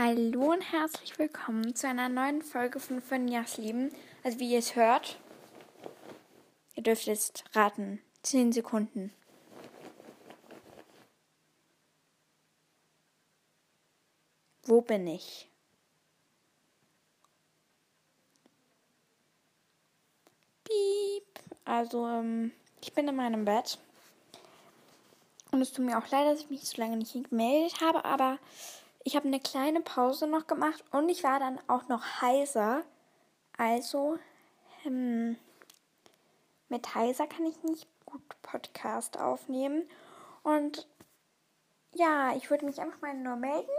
Hallo und herzlich willkommen zu einer neuen Folge von Finjas Leben. Also wie ihr es hört, ihr dürft jetzt raten. 10 Sekunden. Wo bin ich? Piep. Also, ähm, ich bin in meinem Bett. Und es tut mir auch leid, dass ich mich so lange nicht gemeldet habe, aber ich habe eine kleine Pause noch gemacht und ich war dann auch noch heiser. Also, hm, mit heiser kann ich nicht gut Podcast aufnehmen. Und ja, ich würde mich einfach mal nur melden.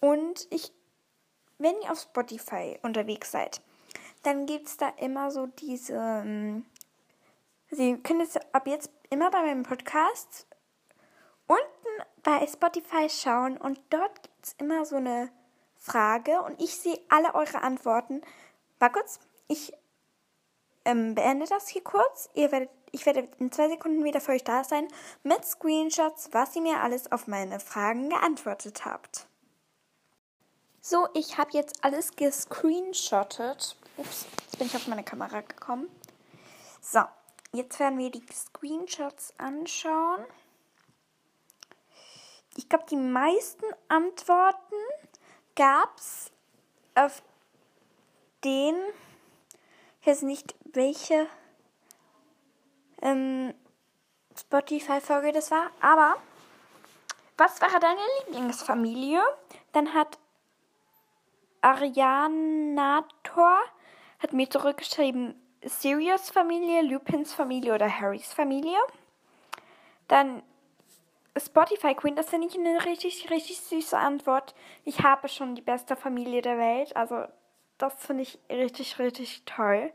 Und ich, wenn ihr auf Spotify unterwegs seid, dann gibt es da immer so diese. Ähm, Sie können es ab jetzt immer bei meinem Podcast bei Spotify schauen und dort gibt es immer so eine Frage und ich sehe alle eure Antworten. War kurz, ich ähm, beende das hier kurz. Ihr werdet, ich werde in zwei Sekunden wieder für euch da sein mit Screenshots, was ihr mir alles auf meine Fragen geantwortet habt. So, ich habe jetzt alles gescreenshottet. Ups, jetzt bin ich auf meine Kamera gekommen. So, jetzt werden wir die Screenshots anschauen ich glaube, die meisten Antworten gab es auf den, ich weiß nicht, welche ähm, Spotify-Folge das war, aber was wäre deine Lieblingsfamilie? Dann hat Arianator hat mir zurückgeschrieben, Sirius Familie, Lupins Familie oder Harrys Familie. Dann Spotify Queen, das finde ich eine richtig, richtig süße Antwort. Ich habe schon die beste Familie der Welt. Also, das finde ich richtig, richtig toll.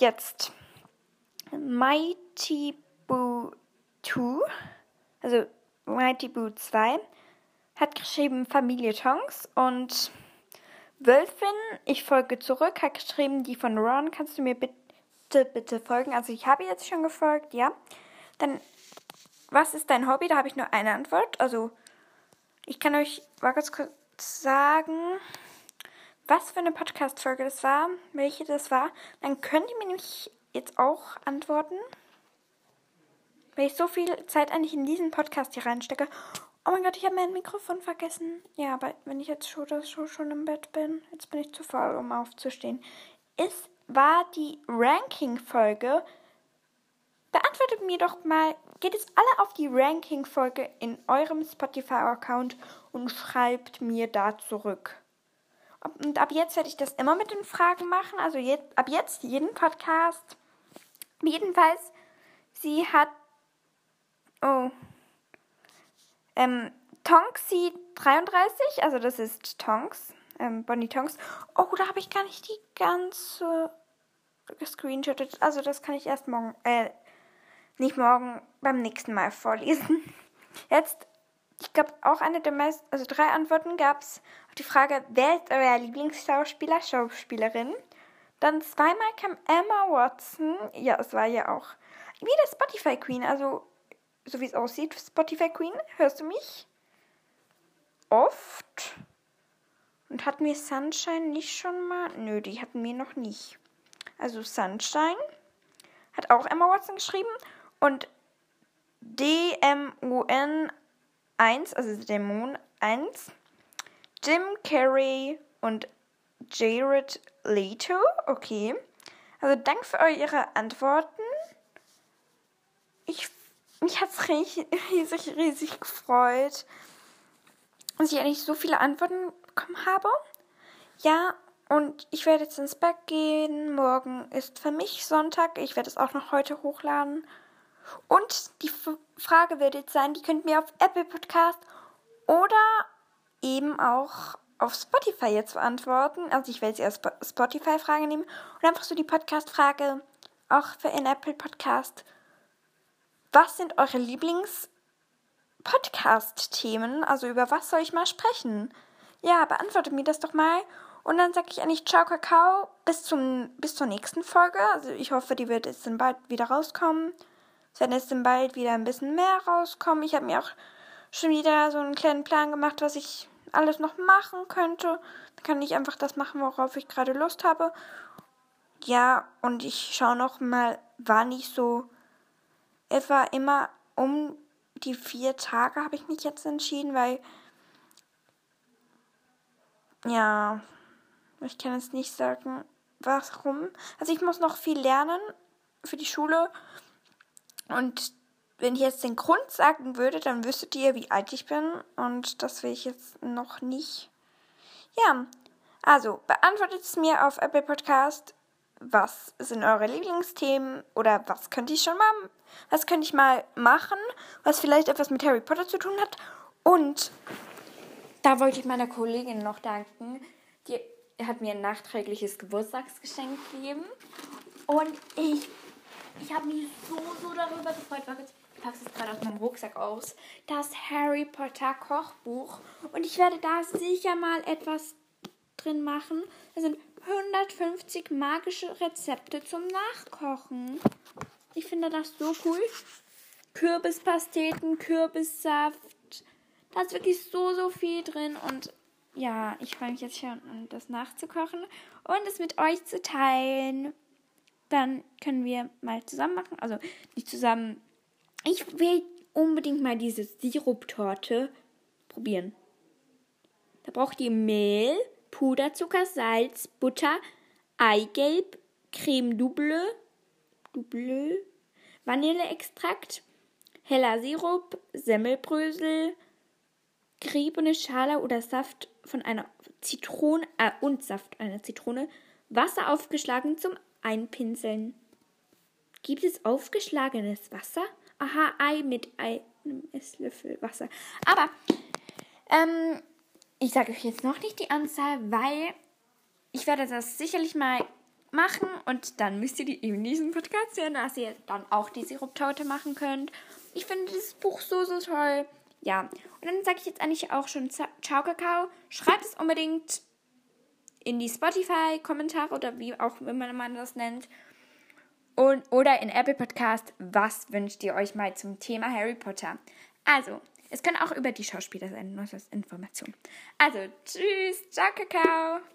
Jetzt Mighty Boo 2, also Mighty Boo 2, hat geschrieben Familie Tongs und Wölfin, ich folge zurück, hat geschrieben, die von Ron, kannst du mir bitte, bitte folgen? Also ich habe jetzt schon gefolgt, ja. Dann was ist dein Hobby? Da habe ich nur eine Antwort. Also, ich kann euch mal ganz kurz sagen, was für eine Podcast-Folge das war, welche das war. Dann könnt ihr mir nämlich jetzt auch antworten. Weil ich so viel Zeit eigentlich in diesen Podcast hier reinstecke. Oh mein Gott, ich habe mein Mikrofon vergessen. Ja, aber wenn ich jetzt schon, schon, schon im Bett bin, jetzt bin ich zu faul, um aufzustehen. Es war die Ranking-Folge Beantwortet mir doch mal, geht es alle auf die Ranking-Folge in eurem Spotify-Account und schreibt mir da zurück. Und ab jetzt werde ich das immer mit den Fragen machen. Also jetzt, ab jetzt jeden Podcast. Jedenfalls, sie hat. Oh. Ähm, Tonksy 33, also das ist Tonks. Ähm, Bonnie Tonks. Oh, da habe ich gar nicht die ganze gescreenshottet. Also das kann ich erst morgen, äh, nicht morgen beim nächsten Mal vorlesen. Jetzt, ich glaube, auch eine der meisten, also drei Antworten gab es auf die Frage, wer ist euer Lieblingsschauspieler, Schauspielerin? Dann zweimal kam Emma Watson. Ja, es war ja auch wieder Spotify Queen. Also, so wie es aussieht, Spotify Queen, hörst du mich? Oft. Und hatten wir Sunshine nicht schon mal? Nö, die hatten wir noch nicht. Also Sunshine hat auch Emma Watson geschrieben. Und DMUN 1, also Dämon 1, Jim Carrey und Jared Leto. Okay. Also danke für eure Antworten. Ich, mich hat es riesig, riesig gefreut, dass ich eigentlich so viele Antworten bekommen habe. Ja, und ich werde jetzt ins Bett gehen. Morgen ist für mich Sonntag. Ich werde es auch noch heute hochladen. Und die Frage wird jetzt sein, die könnt ihr mir auf Apple Podcast oder eben auch auf Spotify jetzt beantworten. Also ich werde sie als Spotify-Frage nehmen und einfach so die Podcast-Frage auch für in Apple Podcast. Was sind eure Lieblings-Podcast-Themen? Also über was soll ich mal sprechen? Ja, beantwortet mir das doch mal. Und dann sage ich eigentlich Ciao Kakao bis, zum, bis zur nächsten Folge. Also ich hoffe, die wird jetzt dann bald wieder rauskommen. Es werden jetzt bald wieder ein bisschen mehr rauskommen. Ich habe mir auch schon wieder so einen kleinen Plan gemacht, was ich alles noch machen könnte. Dann kann ich einfach das machen, worauf ich gerade Lust habe. Ja, und ich schaue noch mal, wann ich so etwa immer um die vier Tage habe ich mich jetzt entschieden, weil ja, ich kann es nicht sagen, warum. Also ich muss noch viel lernen für die Schule und wenn ich jetzt den Grund sagen würde, dann wüsstet ihr, wie alt ich bin und das will ich jetzt noch nicht. Ja, also beantwortet es mir auf Apple Podcast was sind eure Lieblingsthemen oder was könnte ich schon mal, was könnte ich mal machen, was vielleicht etwas mit Harry Potter zu tun hat. Und da wollte ich meiner Kollegin noch danken. Die hat mir ein nachträgliches Geburtstagsgeschenk gegeben. Und ich, ich habe mich so, so darüber gefreut. Ich packe es gerade aus meinem Rucksack aus. Das Harry Potter Kochbuch. Und ich werde da sicher mal etwas drin machen. Da sind 150 magische Rezepte zum Nachkochen. Ich finde das so cool. Kürbispasteten, Kürbissaft. Da ist wirklich so, so viel drin. Und ja, ich freue mich jetzt schon, das nachzukochen und es mit euch zu teilen. Dann können wir mal zusammen machen. Also nicht zusammen. Ich will unbedingt mal diese Siruptorte probieren. Da braucht ihr Mehl, Puderzucker, Salz, Butter, Eigelb, Creme double, double Vanilleextrakt, heller Sirup, Semmelbrösel, geriebene Schale oder Saft von einer Zitrone äh, und Saft einer Zitrone, Wasser aufgeschlagen zum Einpinseln. Gibt es aufgeschlagenes Wasser? Aha, Ei mit einem Esslöffel Wasser. Aber ähm, ich sage euch jetzt noch nicht die Anzahl, weil ich werde das sicherlich mal machen und dann müsst ihr die in diesem Podcast hören, dass ihr dann auch die Siruptaute machen könnt. Ich finde dieses Buch so, so toll. Ja, und dann sage ich jetzt eigentlich auch schon Ciao Kakao. Schreibt es unbedingt in die Spotify-Kommentare oder wie auch immer man das nennt. Und, oder in Apple Podcast, was wünscht ihr euch mal zum Thema Harry Potter? Also, es können auch über die Schauspieler sein, nur als Information. Also, tschüss, ciao, Kakao.